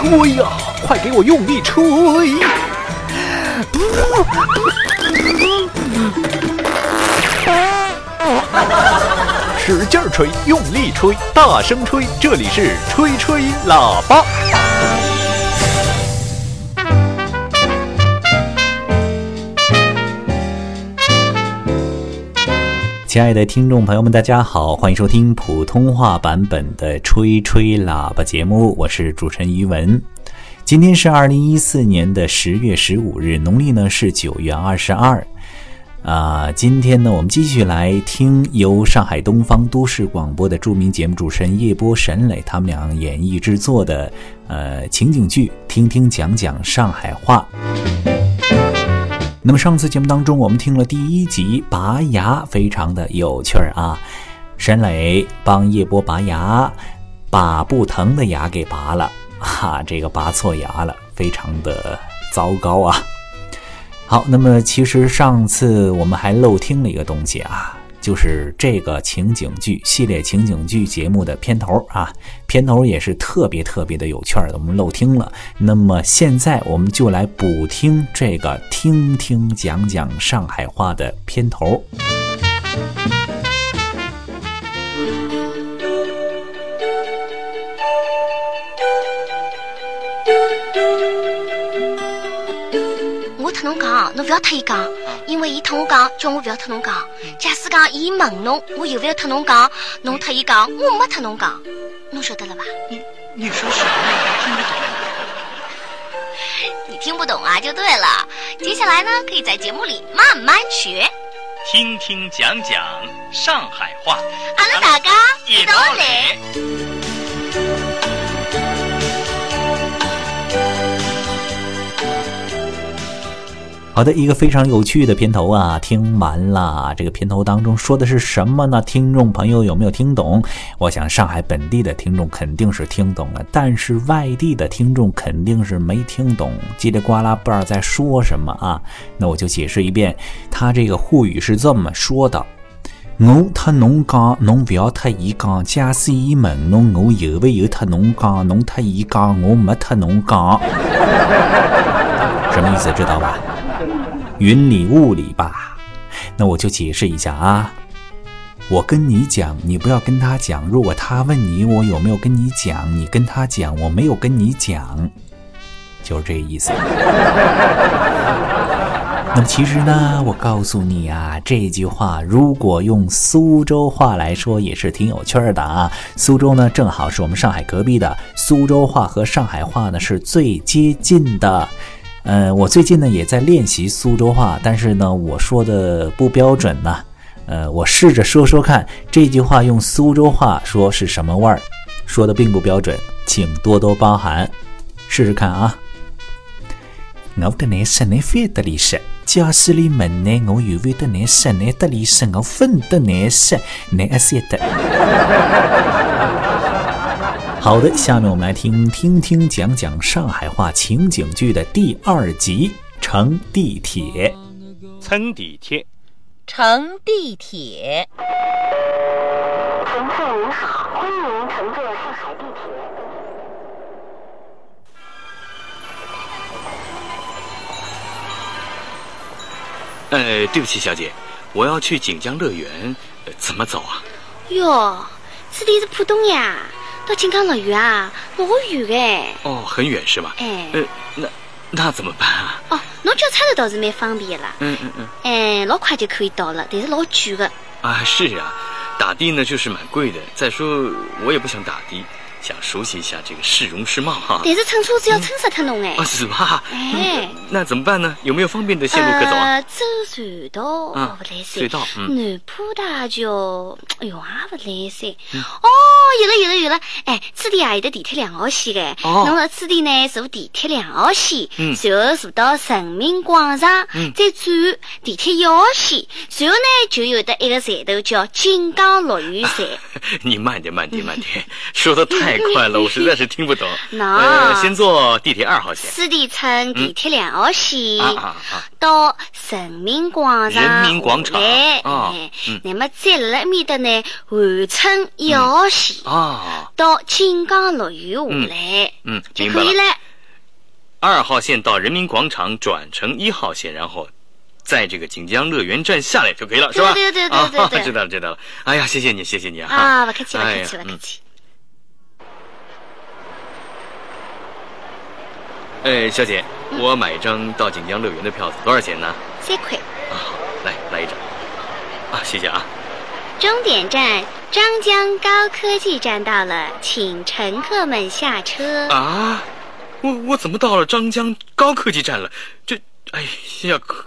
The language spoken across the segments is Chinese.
吹呀，快给我用力吹！使劲吹，用力吹，大声吹，这里是吹吹喇叭。亲爱的听众朋友们，大家好，欢迎收听普通话版本的《吹吹喇叭》节目，我是主持人于文。今天是二零一四年的十月十五日，农历呢是九月二十二。啊，今天呢，我们继续来听由上海东方都市广播的著名节目主持人叶波、沈磊他们俩演绎制作的呃情景剧，听听讲讲上海话。那么上次节目当中，我们听了第一集拔牙，非常的有趣儿啊。沈磊帮叶波拔牙，把不疼的牙给拔了，哈，这个拔错牙了，非常的糟糕啊。好，那么其实上次我们还漏听了一个东西啊。就是这个情景剧系列情景剧节目的片头啊，片头也是特别特别的有趣的，我们漏听了。那么现在我们就来补听这个听听讲讲上海话的片头。讲，侬不要特伊讲，因为伊特我讲，叫我不要特侬讲。假使讲伊问侬，我又不要特侬讲，侬特伊讲，我没特侬讲，侬晓得了吧？你你说什么？我听不懂。你听不懂啊，就对了。接下来呢，可以在节目里慢慢学，听听讲讲上海话。阿拉大家一道道来。好的，一个非常有趣的片头啊，听完了。这个片头当中说的是什么呢？听众朋友有没有听懂？我想上海本地的听众肯定是听懂了，但是外地的听众肯定是没听懂，叽里呱啦不知道在说什么啊。那我就解释一遍，他这个沪语是这么说的：我特侬讲，侬不要特伊讲。假使伊问侬，我有没有特侬讲？侬特伊讲，我没特侬讲。什么意思？知道吧？云里雾里吧，那我就解释一下啊。我跟你讲，你不要跟他讲。如果他问你我有没有跟你讲，你跟他讲我没有跟你讲，就是这意思。那么其实呢，我告诉你啊，这句话如果用苏州话来说，也是挺有趣儿的啊。苏州呢，正好是我们上海隔壁的，苏州话和上海话呢是最接近的。呃，我最近呢也在练习苏州话，但是呢我说的不标准呢。呃，我试着说说看，这句话用苏州话说是什么味儿，说的并不标准，请多多包涵，试试看啊。我跟你室内分得里食，假使你问呢，我有没得你室内得里食，我分得你食，你一晓得。好的，下面我们来听听听讲讲上海话情景剧的第二集《乘地铁》。乘地铁，乘地铁，乘客您好，欢迎您乘坐上海地铁。呃，对不起，小姐，我要去锦江乐园，呃怎么走啊？哟，这里是浦东呀，到金港乐园啊，老远哎。哦，很远是吧？哎呃，那那怎么办啊？哦，侬叫车头倒是蛮方便的啦，嗯嗯嗯，哎，老快就可以到了，但是老贵的。啊，是啊，打的呢就是蛮贵的。再说我也不想打的，想熟悉一下这个市容市貌哈。但是乘车子要乘死脱侬哎啊，。是吧？哎嗯那怎么办呢？有没有方便的线路可走啊？呃，走隧道啊不来塞，隧道嗯南浦大桥，哎呦也不来塞。嗯哦，有了有了有了，哎，此地啊有的地铁两号线的，哦侬辣此地呢坐地铁两号线，嗯然后坐到人民广场，嗯再转地铁一号线，然后呢就有的一个站头叫锦江乐园站。你慢点，慢点，慢点，说的太快了，我实在是听不懂。那呃，先坐地铁二号线。四地乘地铁两号线！到人民广场人民广场来，啊那么再辣埃面的呢，换乘一号线啊，到锦江乐园下来，嗯，明白了。就可以了。二号线到人民广场转乘一号线，然后在这个锦江乐园站下来就可以了，是吧？对对对对对啊对 知道了知道了。哎呀，谢谢你，谢谢你啊！啊，不客气，不客气，不客嗯气。哎，小姐，我买一张到锦江乐园的票子，多少钱呢？三块。啊，好，来来一张。啊，谢谢啊。终点站张江高科技站到了，请乘客们下车。啊，我我怎么到了张江高科技站了？这，哎呀，可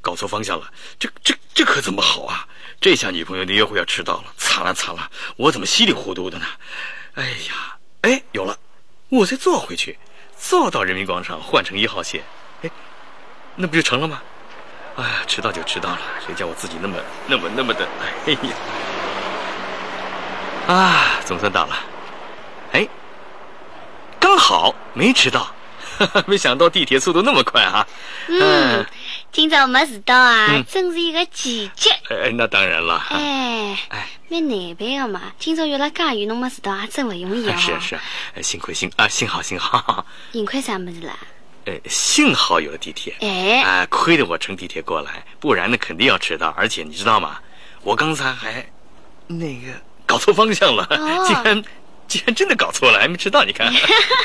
搞错方向了。这这这可怎么好啊？这下女朋友的约会要迟到了，惨了惨了！我怎么稀里糊涂的呢？哎呀，哎，有了，我再坐回去，坐到人民广场换乘一号线，哎，那不就成了吗？哎呀，迟到就迟到了，谁叫我自己那么那么那么的，哎呀，啊，总算到了，哎。刚好没迟到，没想到地铁速度那么快啊！嗯，今朝没迟到啊，嗯真是一个奇迹。哎，那当然了，哎，哎，蛮难办的嘛。今朝约了介远，侬没迟到，也真不容易啊。是是，啊幸亏幸啊，幸好幸好，幸亏啥么子啦？呃，幸好有了地铁，哎，啊，亏得我乘地铁过来，不然呢肯定要迟到。而且你知道吗？我刚才还那个搞错方向了，哦竟然竟然真的搞错了，还没迟到。你看，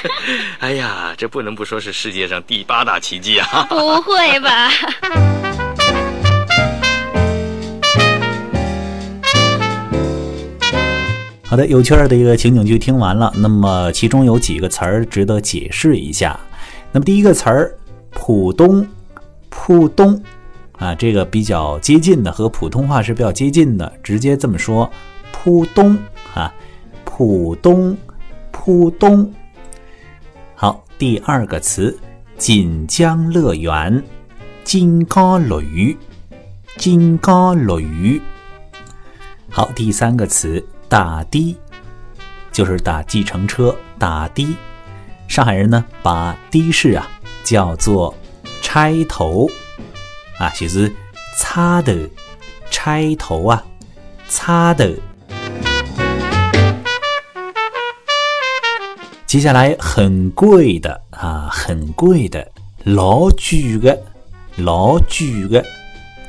哎呀，这不能不说是世界上第八大奇迹啊！不会吧？好的，有趣儿的一个情景剧听完了，那么其中有几个词儿值得解释一下。那么第一个词儿“浦东”，浦东啊，这个比较接近的，和普通话是比较接近的，直接这么说“浦东”啊，浦东，浦东。好，第二个词“锦江乐园”，锦江乐园，锦江乐鱼。好，第三个词打的，就是打计程车打的。上海人呢，把的士啊叫做拆头啊，就是擦的拆头啊，擦的。接下来很贵的啊，很贵的，老贵的，老贵的，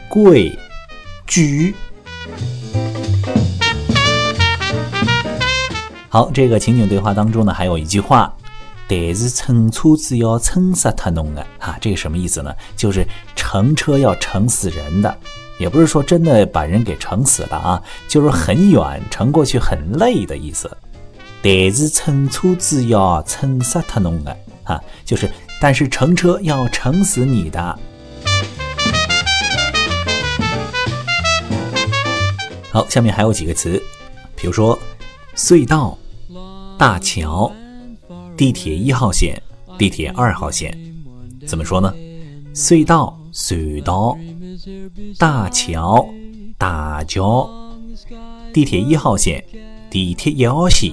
贵，贵。好，这个情景对话当中呢，还有一句话，但是乘车子要乘死他弄的啊，这个什么意思呢？就是乘车要乘死人的，也不是说真的把人给乘死了啊，就是很远乘过去很累的意思。但是乘车子要乘死他弄的啊，就是但是乘车要乘死你的。好，下面还有几个词，比如说隧道。大桥、地铁一号线、地铁二号线，怎么说呢？隧道、隧道；大桥、大桥；地铁一号线、地铁一号线；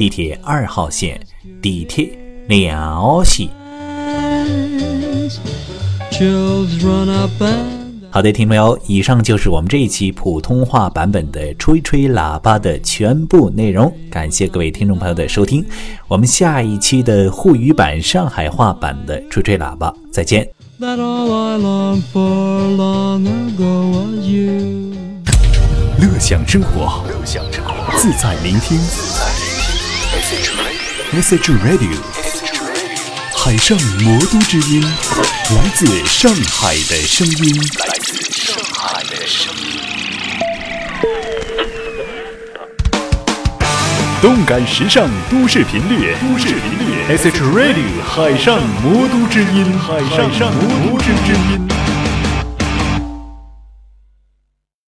地铁二号线、地铁两号线。好的，听众朋友，以上就是我们这一期普通话版本的《吹吹喇叭》的全部内容。感谢各位听众朋友的收听，我们下一期的沪语版、上海话版的《吹吹喇叭》再见。乐享生活，自在聆听。Message Radio，海上魔都之音，来自上海的声音。来自上海的声音。动感时尚都市频率，都市频率，Message Radio，海上魔都之音，海上魔都之音。